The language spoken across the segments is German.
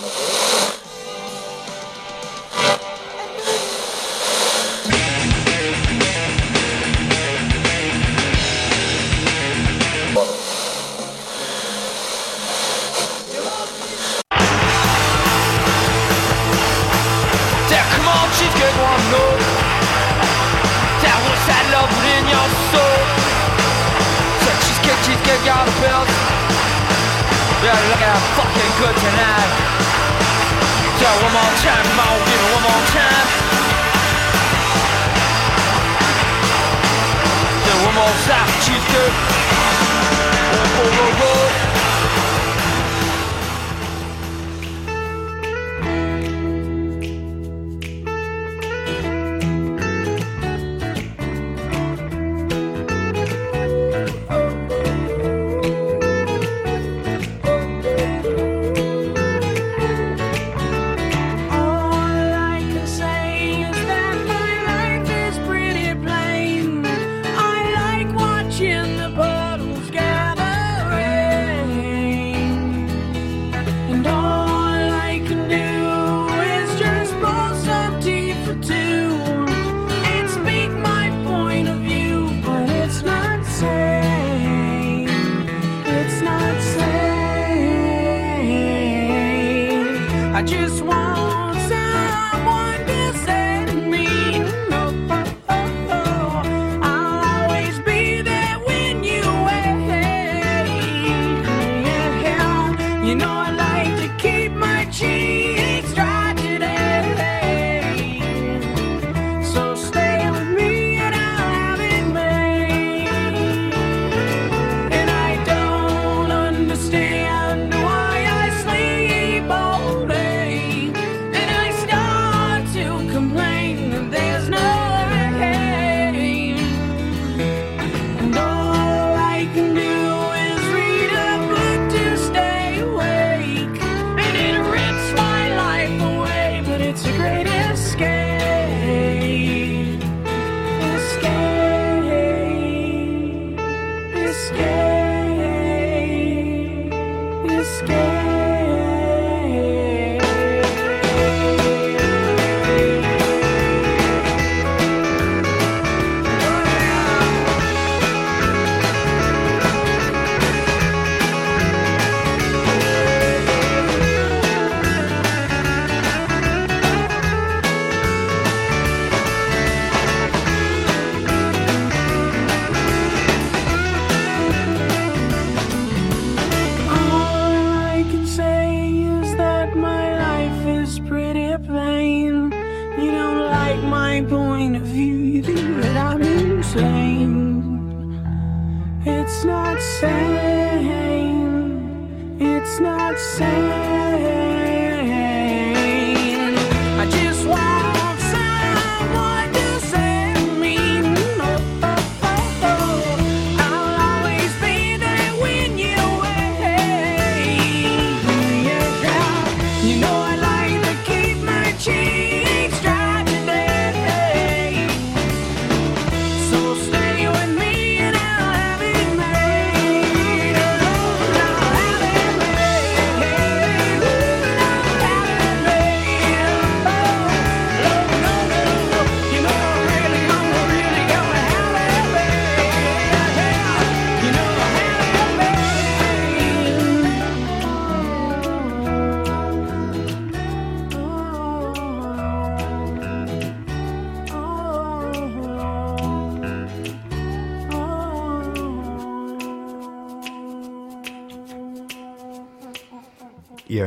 There,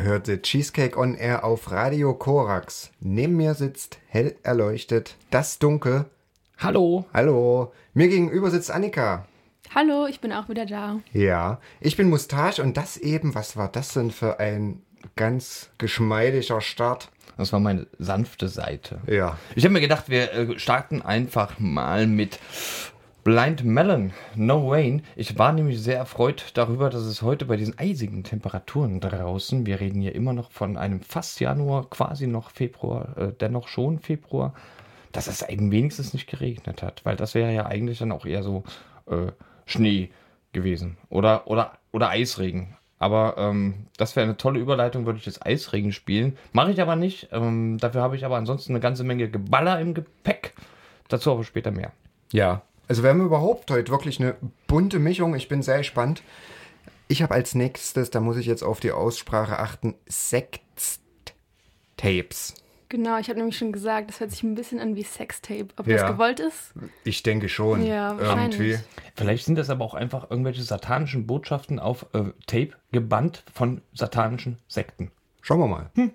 hörte Cheesecake on Air auf Radio Korax. Neben mir sitzt hell erleuchtet das Dunkel. Hallo. Hallo. Mir gegenüber sitzt Annika. Hallo, ich bin auch wieder da. Ja, ich bin Mustache und das eben, was war das denn für ein ganz geschmeidiger Start? Das war meine sanfte Seite. Ja. Ich habe mir gedacht, wir äh, starten einfach mal mit Blind Melon, No Rain. Ich war nämlich sehr erfreut darüber, dass es heute bei diesen eisigen Temperaturen draußen, wir reden hier immer noch von einem fast Januar, quasi noch Februar, äh, dennoch schon Februar, dass es eben wenigstens nicht geregnet hat, weil das wäre ja eigentlich dann auch eher so äh, Schnee gewesen oder, oder, oder Eisregen. Aber ähm, das wäre eine tolle Überleitung, würde ich das Eisregen spielen. Mache ich aber nicht. Ähm, dafür habe ich aber ansonsten eine ganze Menge Geballer im Gepäck. Dazu aber später mehr. Ja. Also wir haben überhaupt heute wirklich eine bunte Mischung. Ich bin sehr gespannt. Ich habe als nächstes, da muss ich jetzt auf die Aussprache achten, Sext-Tapes. Genau, ich habe nämlich schon gesagt, das hört sich ein bisschen an wie Sextape. Ob Ja. das gewollt ist? Ich denke schon. Ja, irgendwie. wahrscheinlich. Vielleicht sind das aber auch einfach irgendwelche satanischen Botschaften auf äh, Tape gebannt von satanischen Sekten. Schauen wir mal. Molly's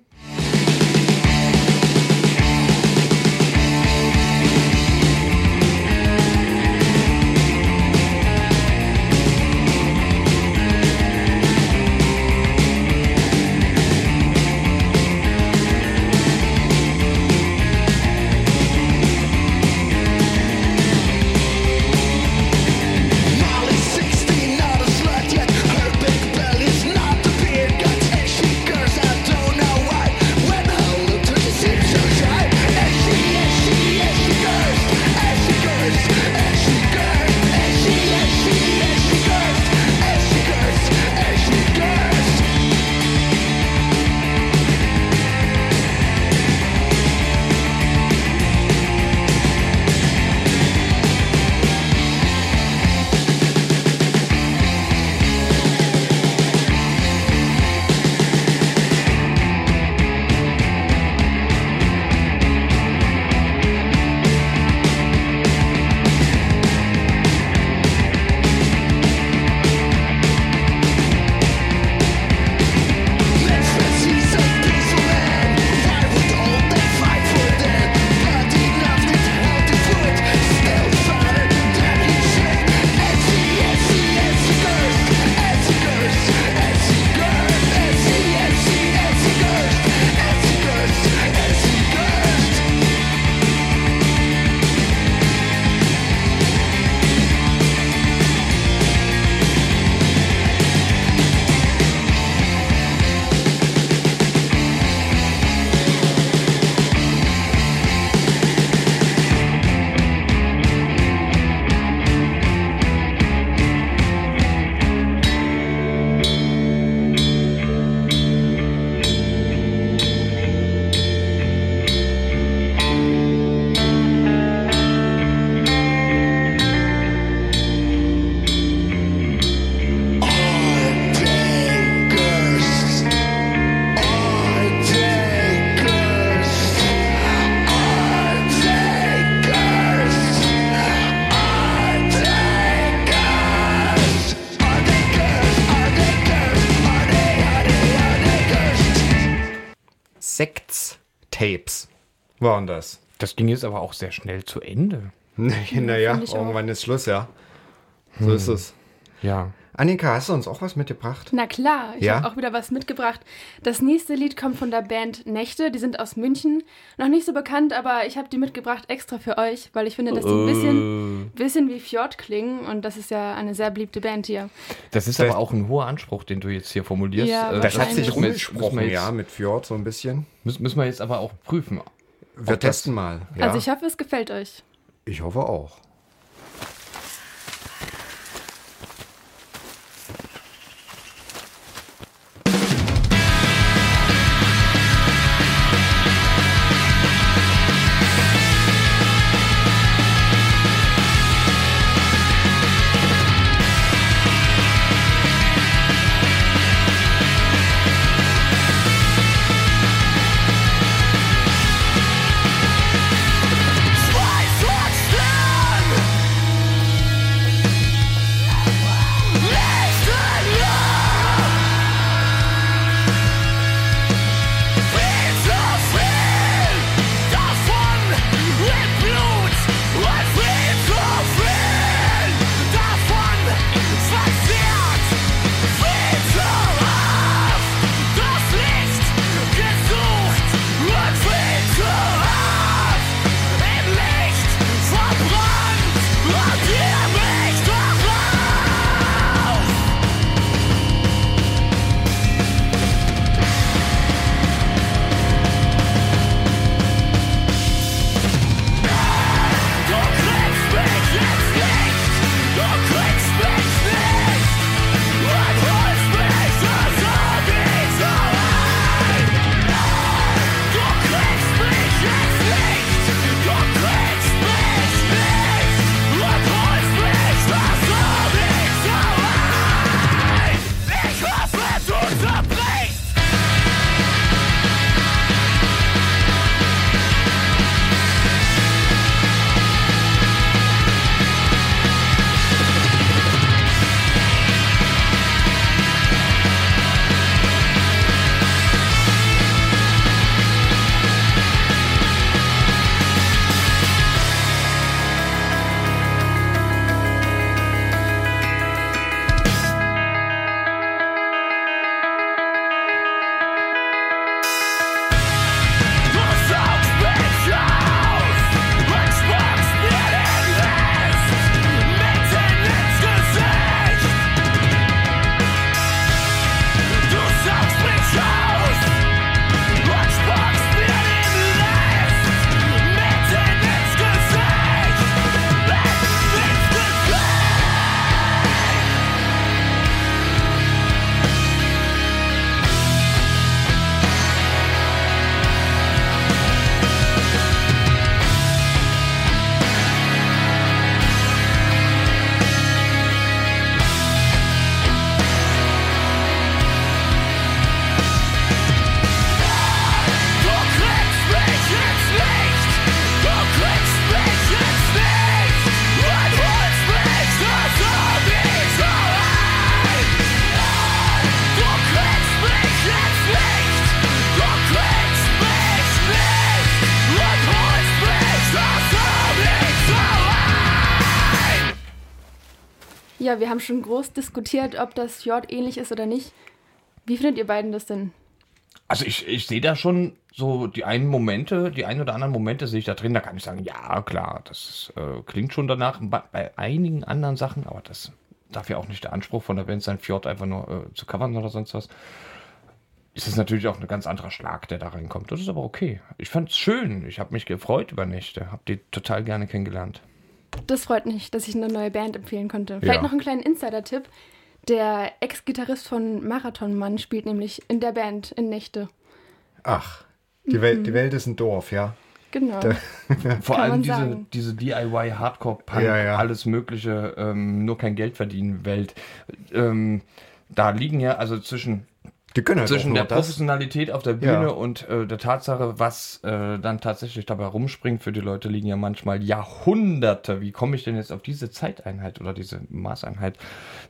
waren das. Das ging jetzt aber auch sehr schnell zu Ende. naja, ich auch. irgendwann ist Schluss, ja. So ist es. Ja. Annika, hast du uns auch was mitgebracht? Na klar, ich Ja? habe auch wieder was mitgebracht. Das nächste Lied kommt von der Band Nächte, die sind aus München. Noch nicht so bekannt, aber ich habe die mitgebracht extra für euch, weil ich finde, dass die ein bisschen, bisschen wie Fjord klingen und das ist ja eine sehr beliebte Band hier. Das ist Das- aber auch ein hoher Anspruch, den du jetzt hier formulierst. Ja, Äh, Das hat sich rumgesprochen, ja, mit Fjord so ein bisschen. Müssen, müssen wir jetzt aber auch prüfen. Wir testen mal. Ja. Also ich hoffe, es gefällt euch. ich hoffe auch. Ja, wir haben schon groß diskutiert, ob das Fjord ähnlich ist oder nicht. Wie findet ihr beiden das denn? Also ich, ich sehe da schon so die einen Momente, die ein oder anderen Momente sehe ich da drin, da kann ich sagen, ja klar, das äh, klingt schon danach. Bei, bei einigen anderen Sachen, aber das darf ja auch nicht der Anspruch von der Band sein, Fjord einfach nur äh, zu covern oder sonst was. Ist es natürlich auch ein ganz anderer Schlag, der da reinkommt. Das ist aber okay. Ich fand es schön. Ich habe mich gefreut über Nächte. Hab die total gerne kennengelernt. Das freut mich, dass ich eine neue Band empfehlen konnte. Vielleicht Ja. noch einen kleinen Insider-Tipp. Der Ex-Gitarrist von Marathonmann spielt nämlich in der Band in Nächte. Ach, die, Welt, die Welt ist ein Dorf, ja. Genau. Vor Kann allem diese, sagen. diese DIY Hardcore Punk, Ja, ja. alles mögliche, ähm, nur kein Geld verdienen Welt. Ähm, da liegen ja also zwischen Die können halt zwischen der das. Professionalität auf der Bühne Ja. und äh, der Tatsache, was äh, dann tatsächlich dabei rumspringt, für die Leute liegen ja manchmal Jahrhunderte. Wie komme ich denn jetzt auf diese Zeiteinheit oder diese Maßeinheit?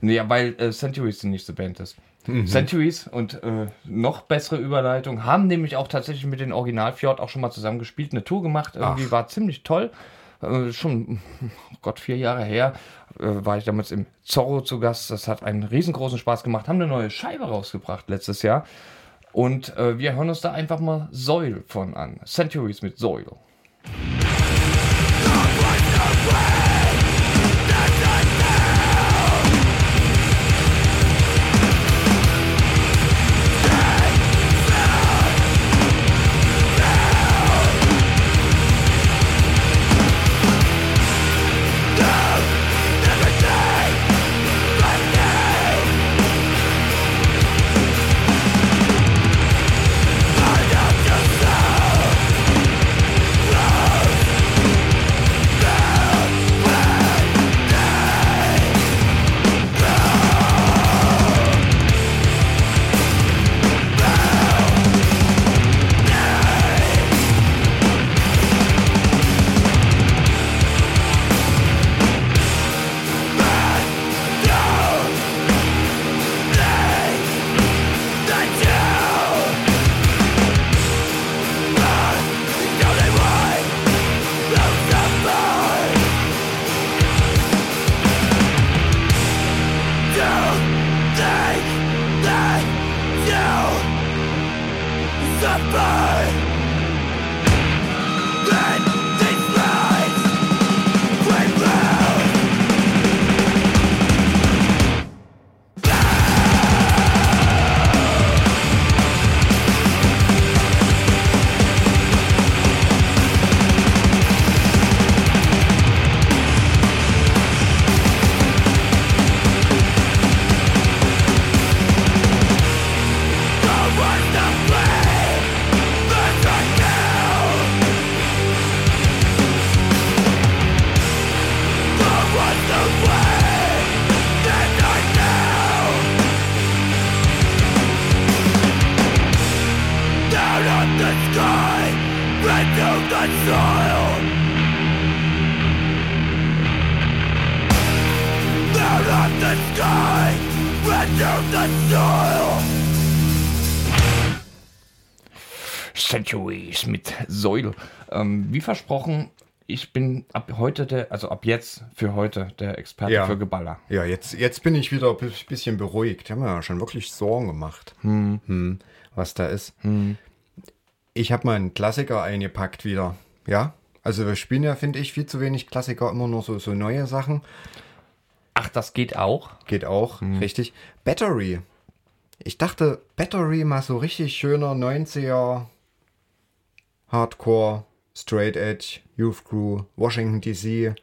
Naja, weil äh, Centuries die nächste Band ist. Mhm. Centuries und äh, noch bessere Überleitung haben nämlich auch tatsächlich mit den Original Fjord auch schon mal zusammen gespielt, eine Tour gemacht. Irgendwie Ach. war ziemlich toll. Äh, schon, oh Gott, vier Jahre her äh, war ich damals im Zorro zu Gast. Das hat einen riesengroßen Spaß gemacht. Haben eine neue Scheibe rausgebracht letztes Jahr. Und äh, wir hören uns da einfach mal Soil von an. Centuries mit Soil. Centuries mit Soil. Ähm, wie versprochen, ich bin ab heute der, also ab jetzt für heute der Experte Ja. für Geballer. Ja, jetzt, jetzt bin ich wieder ein bisschen beruhigt. Ich habe mir ja schon wirklich Sorgen gemacht, hm, was da ist. Ich habe mal einen Klassiker eingepackt wieder. Ja, also wir spielen ja, finde ich, viel zu wenig Klassiker, immer nur so, so neue Sachen. Ach, das geht auch. Geht auch, richtig. Battery. Ich dachte, Battery mal so richtig schöner 90er Hardcore, Straight Edge, Youth Crew, Washington DC.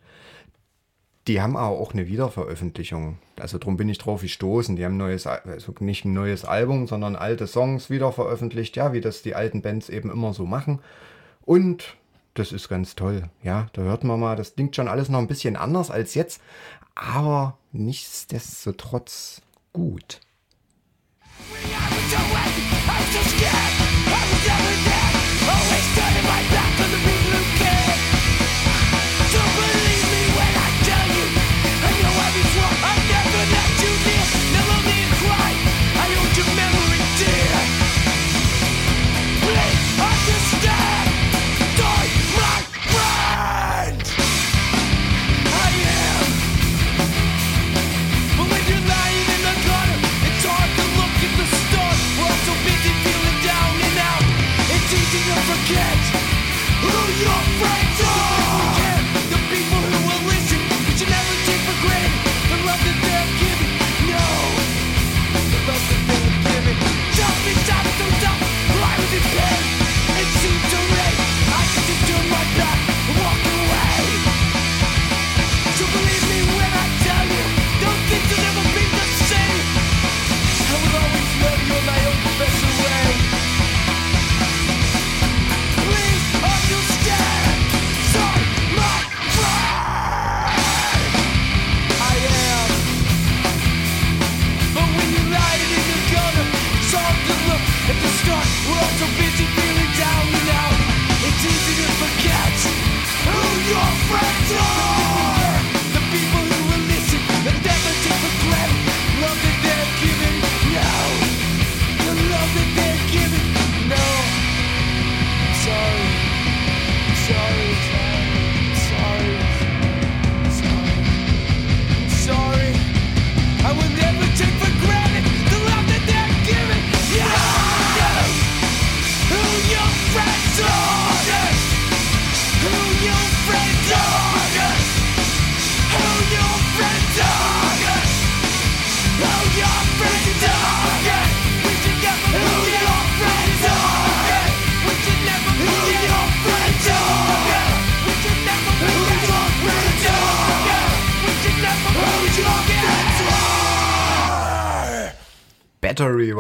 Die haben aber auch eine Wiederveröffentlichung. Also drum bin ich drauf gestoßen. Die haben neues, Al- also nicht ein neues Album, sondern alte Songs wieder veröffentlicht. Ja, wie das die alten Bands eben immer so machen. Und das ist ganz toll. Ja, da hört man mal, das klingt schon alles noch ein bisschen anders als jetzt, aber nichtsdestotrotz gut. I am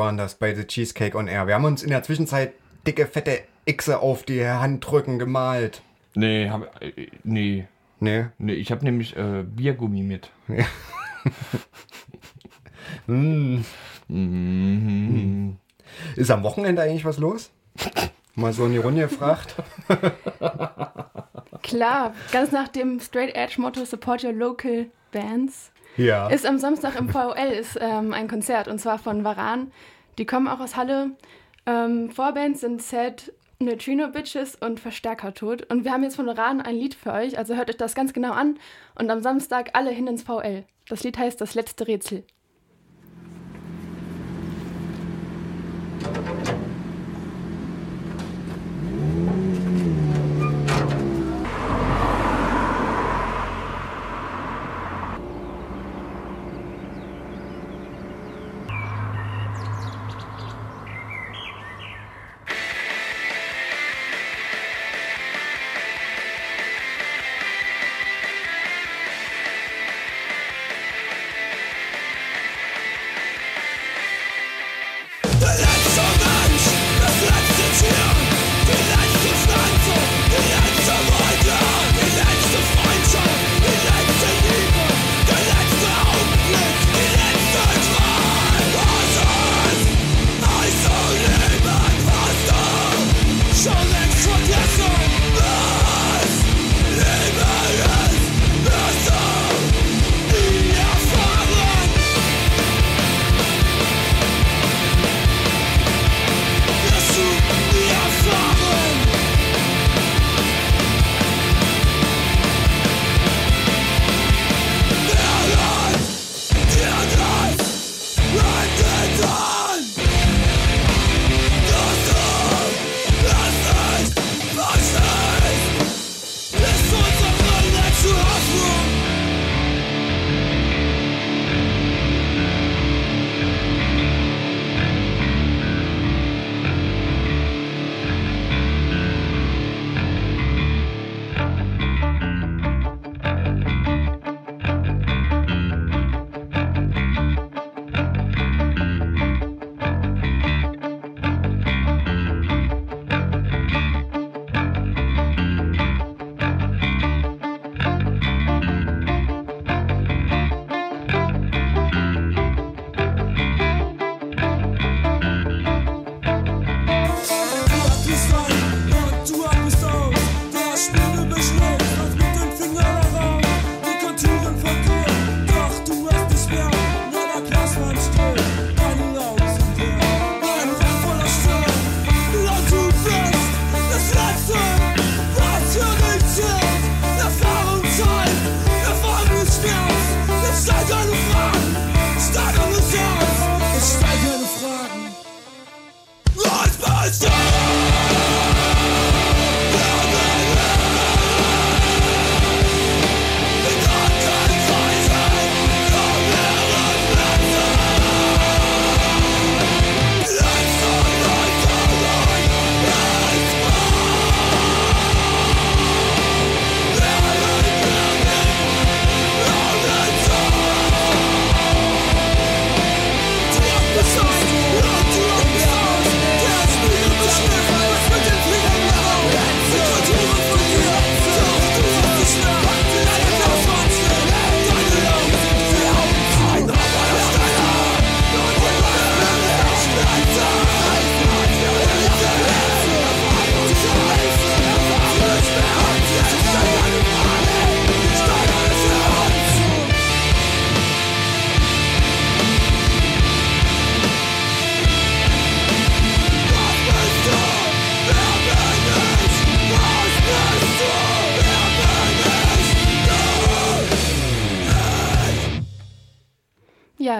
waren das bei The Cheesecake on Air. Wir haben uns in der Zwischenzeit dicke, fette Xe auf die Handrücken gemalt. Nee, hab, äh, nee, Ne? nee, ich habe nämlich äh, Biergummi mit. Ist am Wochenende eigentlich was los? Mal so in die Runde gefragt. Klar, ganz nach dem Straight Edge Motto Support Your Local Bands Ja. ist am Samstag im VOL ist, ähm, ein Konzert und zwar von Varan. Die kommen auch aus Halle. Ähm, Vorbands sind Sad, Neutrino Bitches und Verstärkertod. Und wir haben jetzt von Varan ein Lied für euch, also hört euch das ganz genau an und am Samstag alle hin ins VL. Das Lied heißt Das letzte Rätsel. Ja,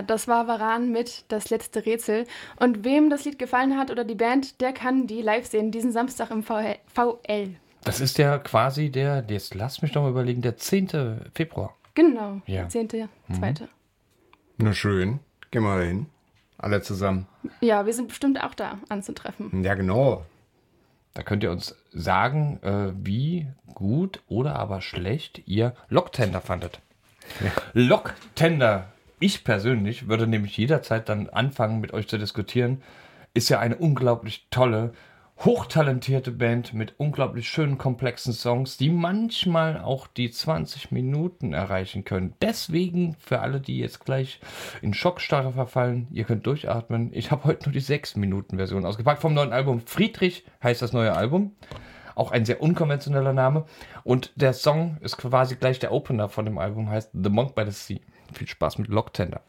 das war Varan mit Das letzte Rätsel. Und wem das Lied gefallen hat oder die Band, der kann die live sehen, diesen Samstag im VL. VL. Das ist ja quasi der, jetzt lass mich doch mal überlegen, der 10. Februar. Genau, Ja. der 10. zweite. Na schön. Gehen wir hin. Alle zusammen. Ja, wir sind bestimmt auch da anzutreffen. Ja, genau. Da könnt ihr uns sagen, äh, wie gut oder aber schlecht ihr Locktender fandet. Locktender Ich persönlich würde nämlich jederzeit dann anfangen, mit euch zu diskutieren. Ist ja eine unglaublich tolle, hochtalentierte Band mit unglaublich schönen, komplexen Songs, die manchmal auch die 20 Minuten erreichen können. Deswegen, für alle, die jetzt gleich in Schockstarre verfallen, ihr könnt durchatmen. Ich habe heute nur die 6-Minuten-Version ausgepackt vom neuen Album. Friedrich heißt das neue Album. Auch ein sehr unkonventioneller Name. Und der Song ist quasi gleich der Opener von dem Album, heißt The Monk by the Sea. Viel Spaß mit Locktender.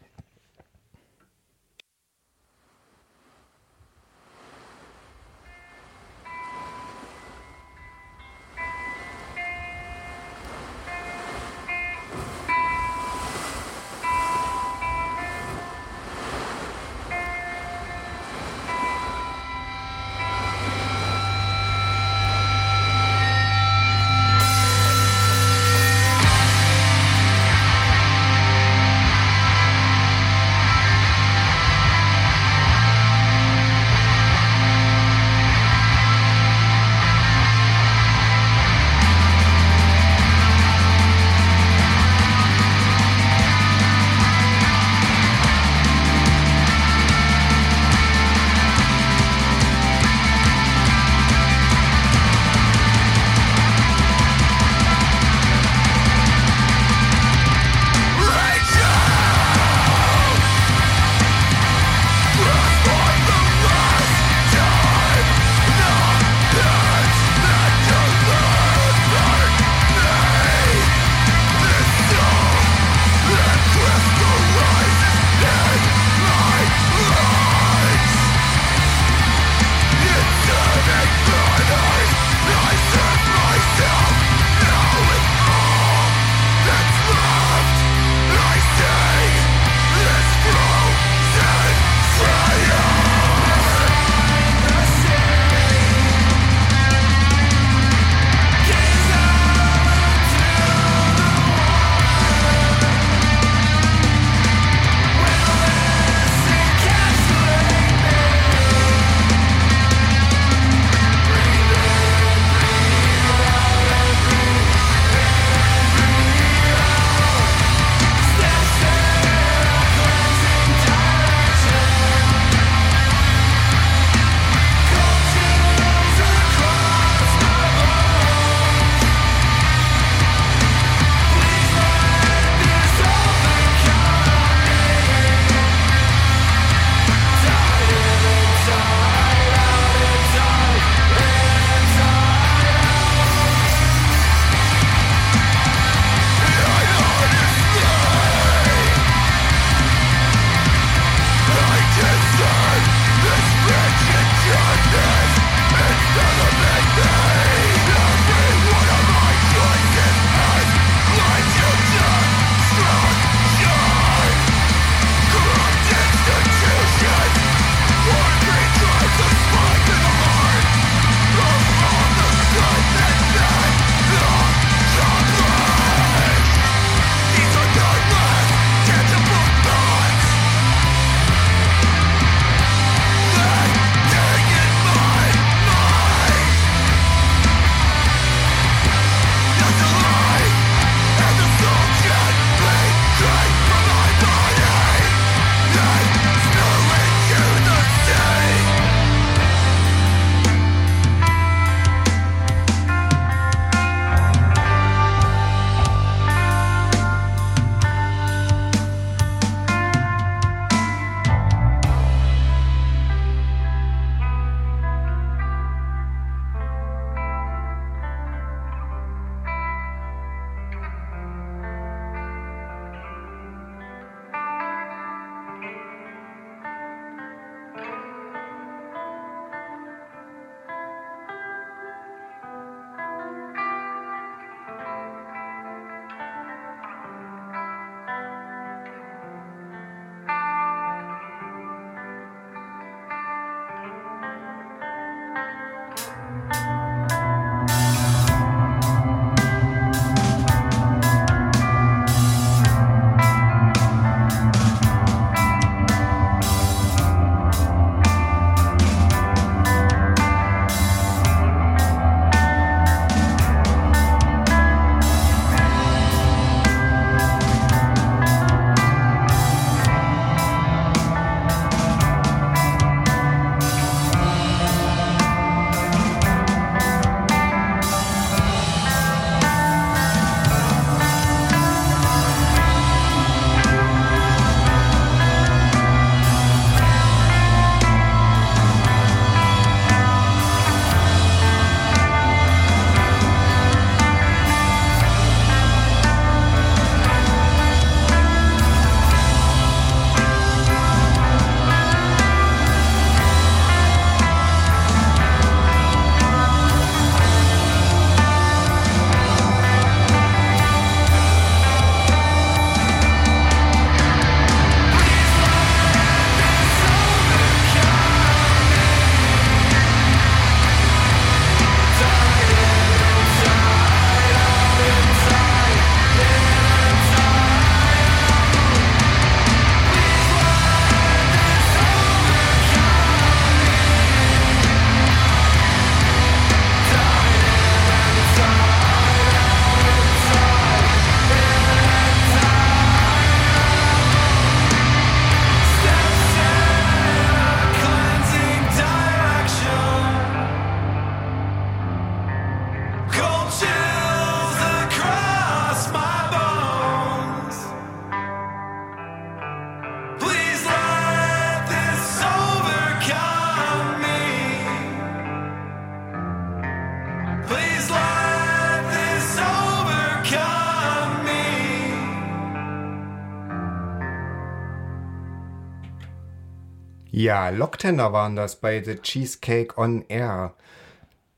Ja, Locktender waren das bei The Cheesecake on Air.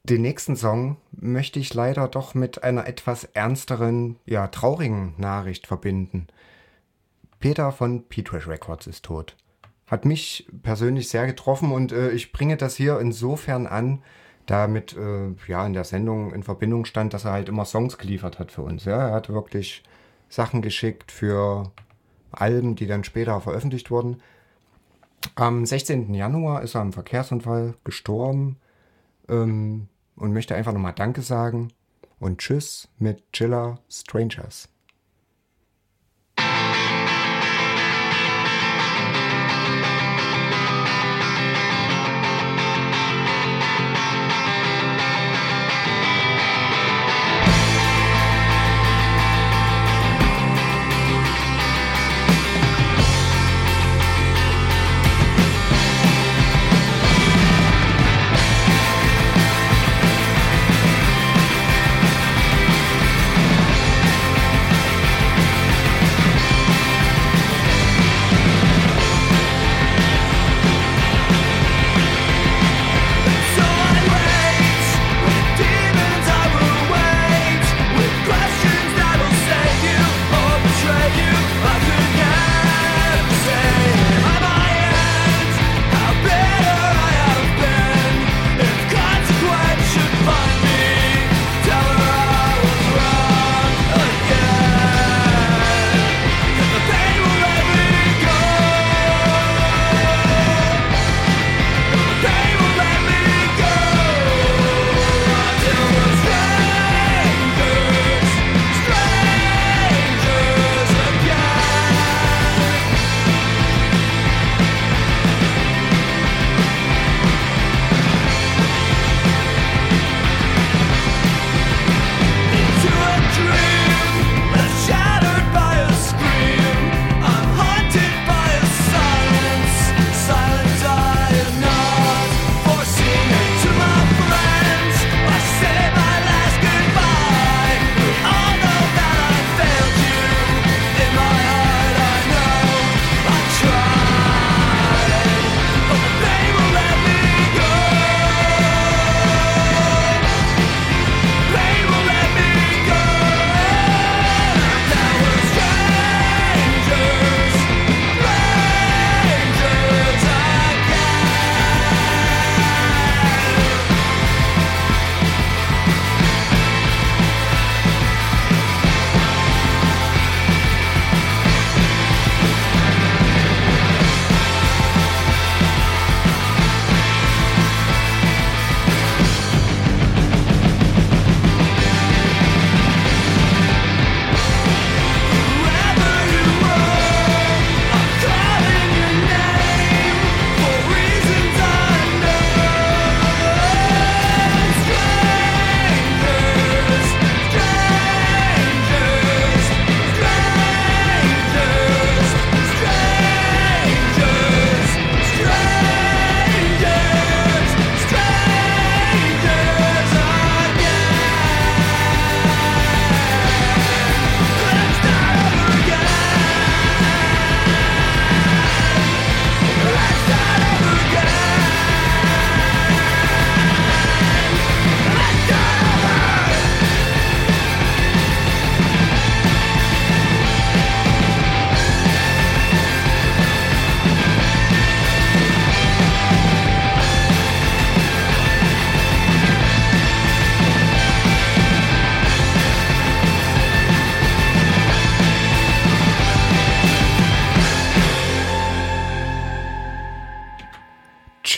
Den nächsten Song möchte ich leider doch mit einer etwas ernsteren, ja, traurigen Nachricht verbinden. Peter von P-Trash Records ist tot. Hat mich persönlich sehr getroffen und äh, ich bringe das hier insofern an, da mit, äh, ja, in der Sendung in Verbindung stand, dass er halt immer Songs geliefert hat für uns. Ja, er hat wirklich Sachen geschickt für Alben, die dann später veröffentlicht wurden. Am 16. Januar ist er im Verkehrsunfall gestorben ähm, und möchte einfach nochmal Danke sagen und Tschüss mit Chiller Strangers.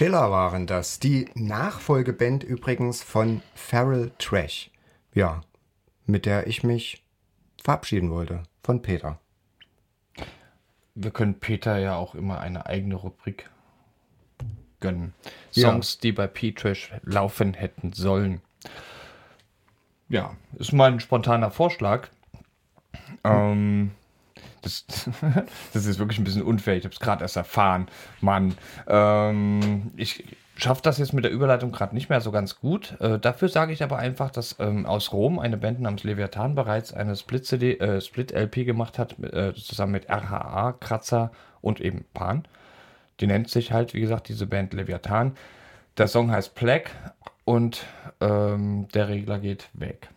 Chiller waren das. Die Nachfolgeband übrigens von Feral Trash. Ja, mit der ich mich verabschieden wollte. Von Peter. Wir können Peter ja auch immer eine eigene Rubrik gönnen. Ja. Songs, die bei P-Trash laufen hätten sollen. Ja, ist mal ein spontaner Vorschlag. Ähm, das, das ist wirklich ein bisschen unfair. Ich habe es gerade erst erfahren. Mann. Ähm, ich schaffe das jetzt mit der Überleitung gerade nicht mehr so ganz gut. Äh, dafür sage ich aber einfach, dass ähm, aus Rom eine Band namens Leviathan bereits eine Split-CD, äh, Split-LP gemacht hat, äh, zusammen mit RHA, Kratzer und eben Pan. Die nennt sich halt, wie gesagt, diese Band Leviathan. Der Song heißt Plague und ähm, der Regler geht weg.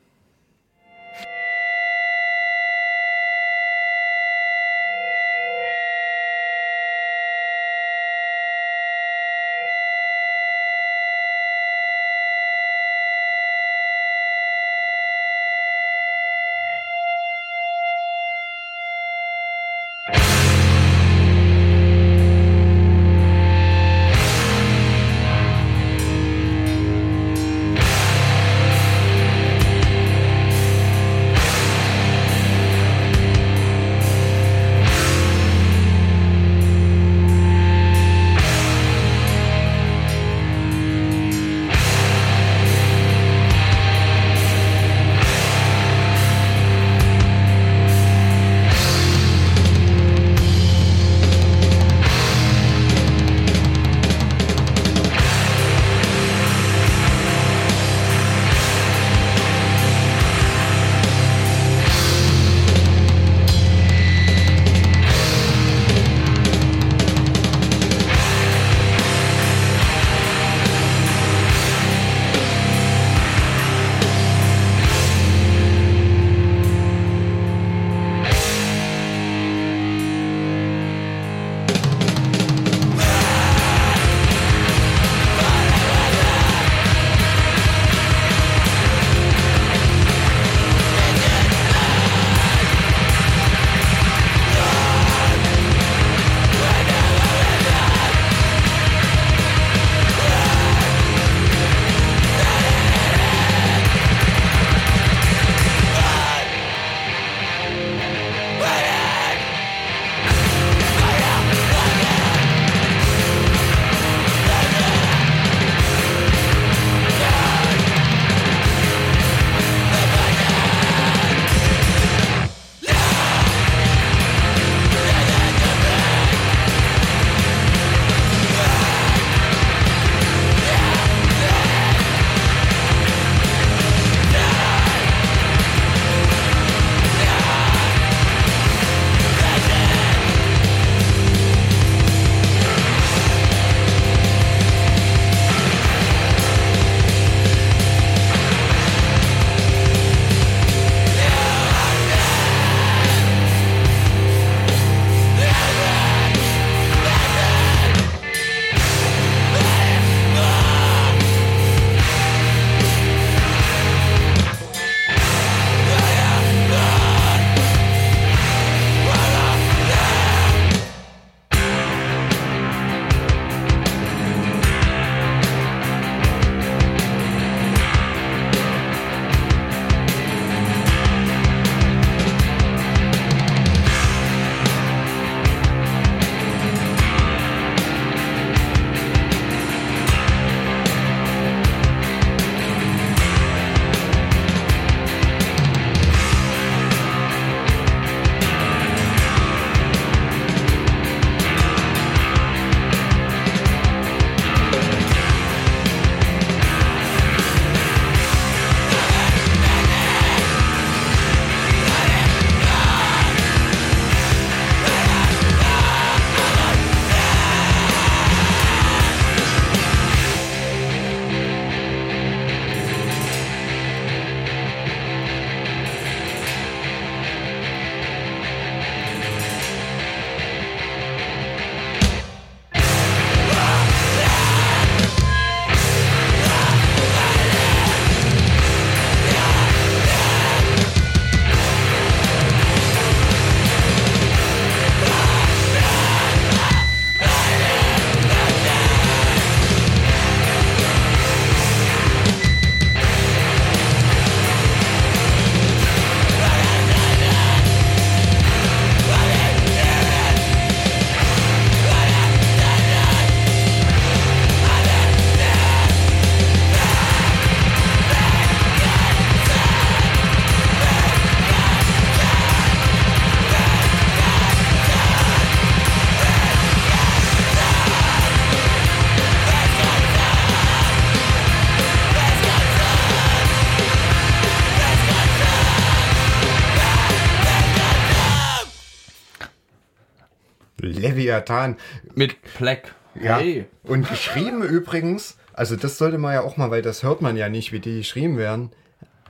Leviathan. Mit Pleck. Ja. Hey. Und geschrieben übrigens, also das sollte man ja auch mal, weil das hört man ja nicht, wie die geschrieben werden.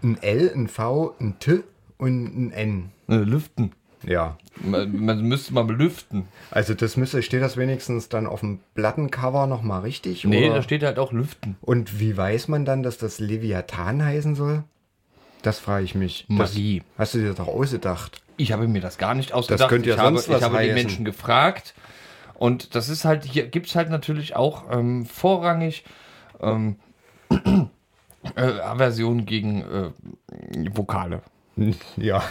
Ein L, ein V, ein T und ein N. Äh, Lüften. Ja. Man, man müsste mal belüften. Also das müsste, steht das wenigstens dann auf dem Plattencover nochmal richtig? Nee, oder? da steht halt auch Lüften. Und wie weiß man dann, dass das Leviathan heißen soll? Das frage ich mich. Magie. Das hast du dir doch ausgedacht. Ich habe mir das gar nicht ausgedacht. könnte ja ich habe, sonst was ich habe die heißen. Menschen gefragt. Und das ist halt, hier gibt es halt natürlich auch ähm, vorrangig ähm, äh, Aversion gegen äh, Vokale. Ja.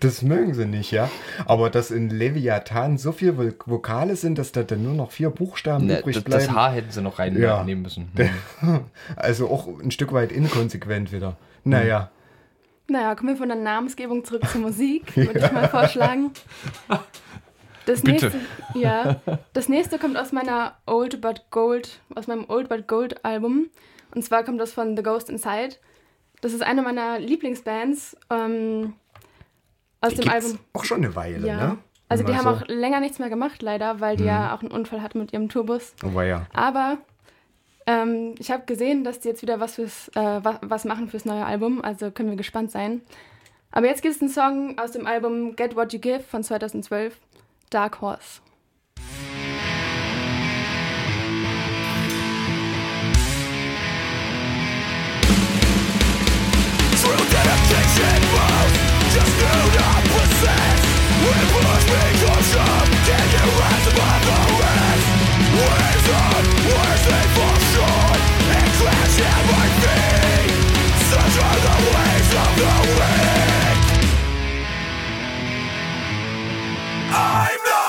Das mögen sie nicht, ja. Aber dass in Leviathan so viele Vok- Vokale sind, dass da dann nur noch vier Buchstaben Ne, übrig bleiben. das Haar hätten sie noch reinnehmen Ja. müssen. Also auch ein Stück weit inkonsequent wieder. Naja. Naja, kommen wir von der Namensgebung zurück zur Musik, würde ich mal vorschlagen. Das Bitte. nächste, ja, das nächste kommt aus meiner Old But Gold, aus meinem Old But Gold Album. Und zwar kommt das von The Ghost Inside. Das ist eine meiner Lieblingsbands ähm, aus dem Gibt's Album. auch schon eine Weile, Ja. ne? Also die haben so. auch länger nichts mehr gemacht, leider, weil die ja auch einen Unfall hatten mit ihrem Tourbus. Oh, war ja. Aber ähm, ich habe gesehen, dass die jetzt wieder was, fürs, äh, wa was machen fürs neue Album, also können wir gespannt sein. Aber jetzt gibt es einen Song aus dem Album Get What You Give von 2012, Dark Horse. I'm not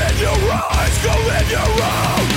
Open your eyes, go live your own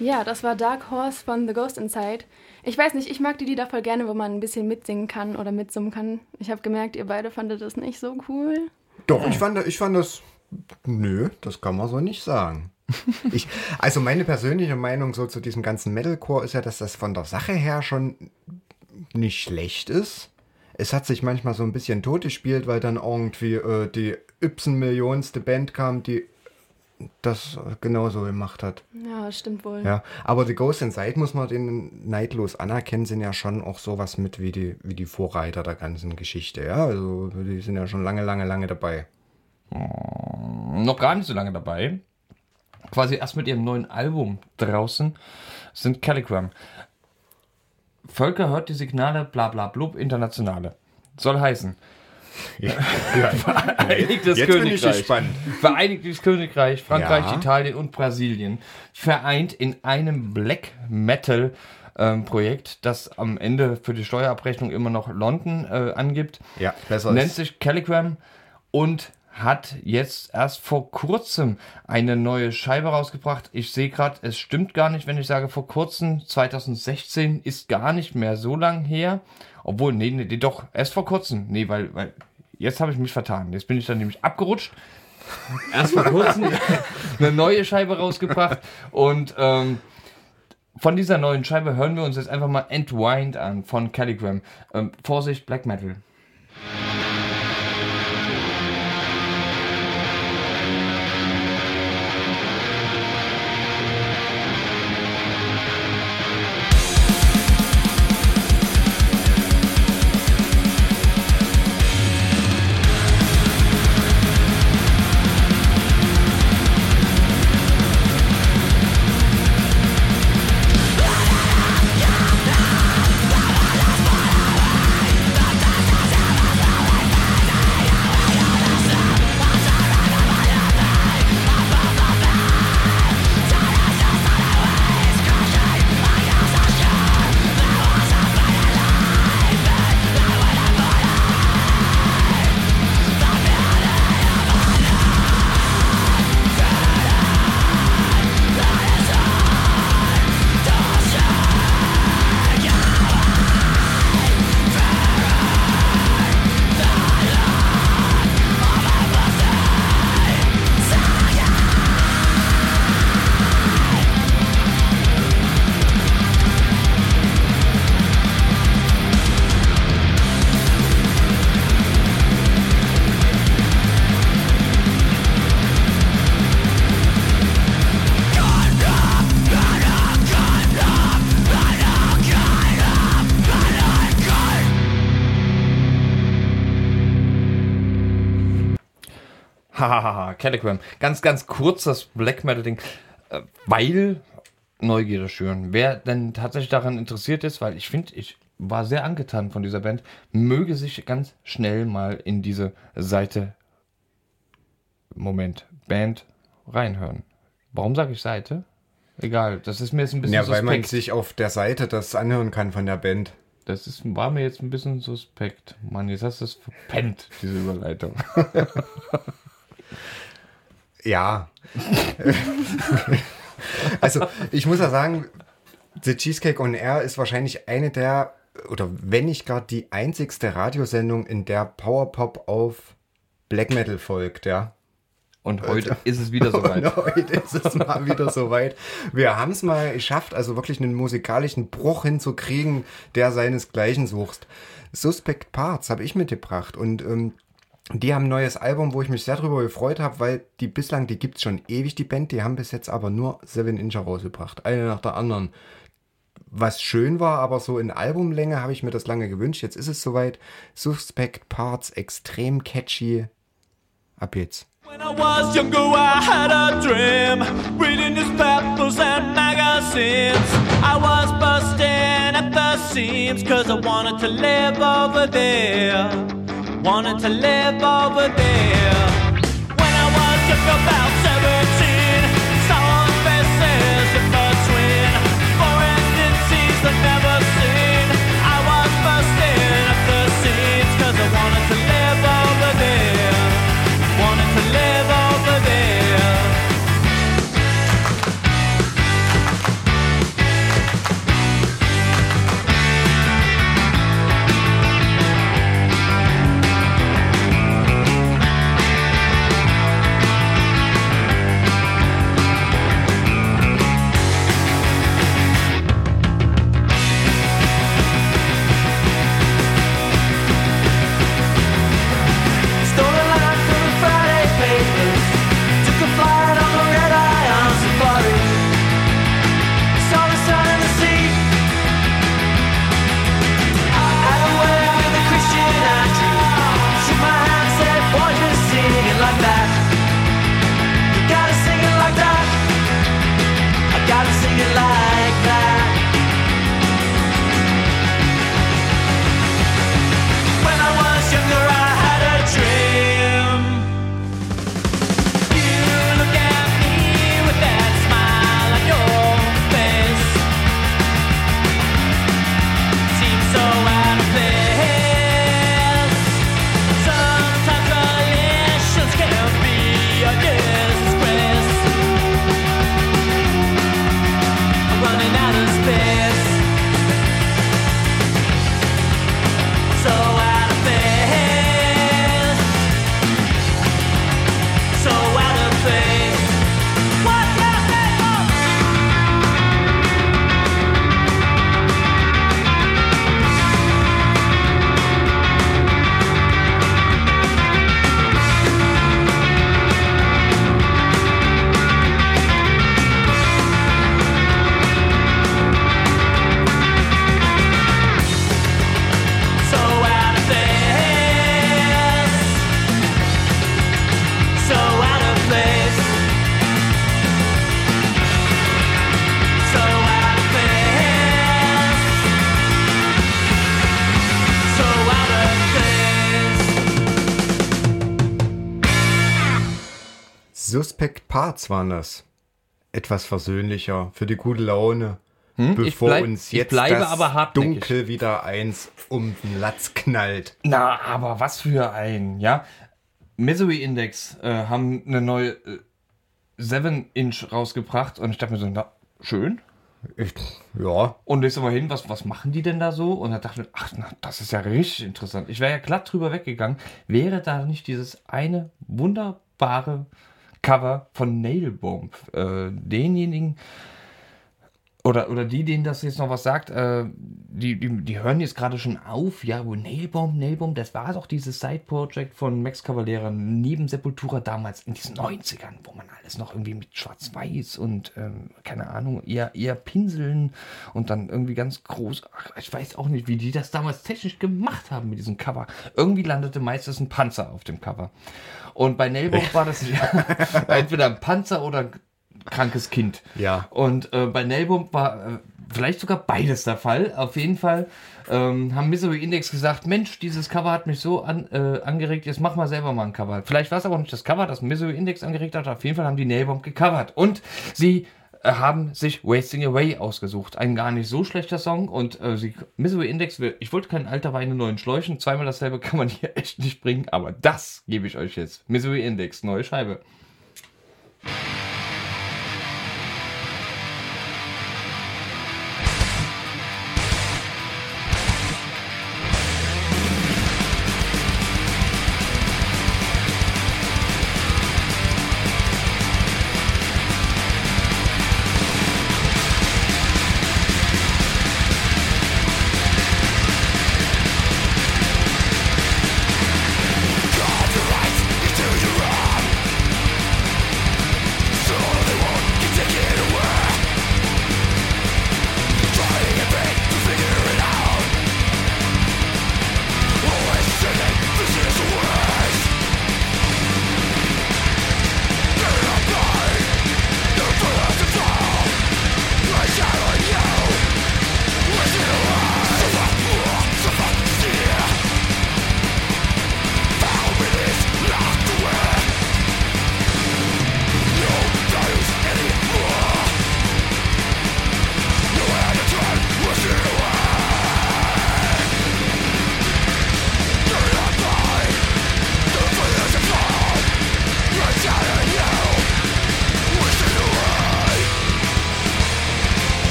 Ja, das war Dark Horse von The Ghost Inside. Ich weiß nicht, ich mag die Lieder voll gerne, wo man ein bisschen mitsingen kann oder mitsummen kann. Ich habe gemerkt, ihr beide fandet das nicht so cool. Doch, ich fand, ich fand das Nö, das kann man so nicht sagen. Ich, also meine persönliche Meinung so zu diesem ganzen Metalcore ist ja, dass das von der Sache her schon nicht schlecht ist. Es hat sich manchmal so ein bisschen tot gespielt, weil dann irgendwie äh, die Y-Millionste Band kam, die das genauso gemacht hat. Ja, stimmt wohl. Ja, aber The Ghost Inside muss man den neidlos anerkennen, sind ja schon auch sowas mit wie die, wie die Vorreiter der ganzen Geschichte. Ja, also die sind ja schon lange, lange, lange dabei. noch gar nicht so lange dabei. Quasi erst mit ihrem neuen Album draußen sind Caligram. Völker hört die Signale, bla bla blub, internationale. Soll heißen, Vereinigtes Jetzt Königreich, gespannt. Vereinigtes Königreich, Frankreich, Ja. Italien und Brasilien vereint in einem Black Metal ähm, Projekt, das am Ende für die Steuerabrechnung immer noch London äh, angibt. Ja, besser Nennt sich Caligram und hat jetzt erst vor kurzem eine neue Scheibe rausgebracht. Ich sehe gerade, es stimmt gar nicht, wenn ich sage vor kurzem. 2016 ist gar nicht mehr so lang her. Obwohl, nee, nee, doch, erst vor kurzem. Nee, weil, weil jetzt habe ich mich vertan. Jetzt bin ich dann nämlich abgerutscht. Erst vor kurzem eine neue Scheibe rausgebracht und ähm, von dieser neuen Scheibe hören wir uns jetzt einfach mal Entwined an von Caligram. Ähm, Vorsicht, Black Metal. Caligram. Ganz, ganz kurz das Black Metal-Ding, äh, weil Neugierde schüren. Wer denn tatsächlich daran interessiert ist, weil ich finde, ich war sehr angetan von dieser Band, möge sich ganz schnell mal in diese Seite, Moment, Band reinhören. Warum sage ich Seite? Egal, das ist mir jetzt ein bisschen Ja, weil man sich auf der Seite das anhören kann von der Band. Das ist, war mir jetzt ein bisschen suspekt. Mann, jetzt hast du es verpennt, diese Überleitung. Ja. also, ich muss ja sagen, The Cheesecake on Air ist wahrscheinlich eine der, oder wenn nicht gar die einzigste Radiosendung, in der Powerpop auf Black Metal folgt, ja. Und heute ist es wieder soweit. Und heute ist es mal wieder soweit. Wir haben es mal geschafft, also wirklich einen musikalischen Bruch hinzukriegen, der seinesgleichen sucht. Suspect Parts habe ich mitgebracht und ähm, die haben ein neues Album, wo ich mich sehr drüber gefreut habe, weil die bislang, die gibt's schon ewig, die Band, die haben bis jetzt aber nur Seven Inch rausgebracht, eine nach der anderen. Was schön war, aber so in Albumlänge habe ich mir das lange gewünscht. Jetzt ist es soweit. Suspect Parts, extrem catchy. Ab jetzt. When I was younger, I had a dream. Reading newspapers and magazines. I was busting at the seams, cause I wanted to live over there. Wanted to live over there. When I was just about Parts waren das. Etwas versöhnlicher, für die gute Laune. Hm? Bevor bleib- uns jetzt das. Dunkel wieder eins um den Latz knallt. Na, aber was für ein, ja. Misery Index äh, haben eine neue äh, 7-Inch rausgebracht und ich dachte mir so, na, schön. Ich, ja, Und ich so mal hin, was, was machen die denn da so? Und da dachte ich, ach, na, das ist ja richtig interessant. Ich wäre ja glatt drüber weggegangen, wäre da nicht dieses eine wunderbare Cover von Nailbomb. Äh, denjenigen, oder, oder die, denen das jetzt noch was sagt, äh, die, die, die hören jetzt gerade schon auf, ja, wo Nailbomb, Nailbomb, das war doch dieses Side-Project von Max Cavalera neben Sepultura damals in diesen 90ern, wo man alles noch irgendwie mit Schwarz-Weiß und, ähm, keine Ahnung, eher, eher Pinseln und dann irgendwie ganz groß, ach, ich weiß auch nicht, wie die das damals technisch gemacht haben mit diesem Cover. Irgendwie landete meistens ein Panzer auf dem Cover. Und bei Nailbomb war das ja, entweder ein Panzer oder krankes Kind. Ja. Und äh, bei Nailbomb war äh, vielleicht sogar beides der Fall. Auf jeden Fall ähm, haben Misery Index gesagt, Mensch, dieses Cover hat mich so an, äh, angeregt, jetzt mach mal selber mal ein Cover. Vielleicht war es aber nicht das Cover, das Misery Index angeregt hat. Auf jeden Fall haben die Nailbomb gecovert. Und sie äh, haben sich Wasting Away ausgesucht. Ein gar nicht so schlechter Song. Und äh, sie, Misery Index, will- ich wollte kein alter Wein in neuen Schläuchen. Zweimal dasselbe kann man hier echt nicht bringen. Aber das gebe ich euch jetzt. Misery Index, neue Scheibe.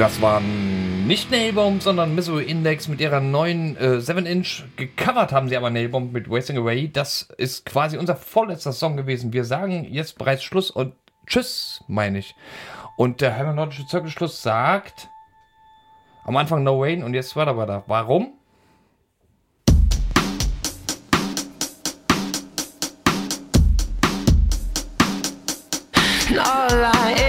Das waren nicht Nailbomb, sondern Misery Index mit ihrer neuen äh, 7-Inch. Gecovert haben sie aber Nailbomb mit Wasting Away. Das ist quasi unser vorletzter Song gewesen. Wir sagen jetzt bereits Schluss und Tschüss, meine ich. Und der hermeneutische Zirkelschluss sagt am Anfang No Wayne und jetzt weiter weiter. Warum? All I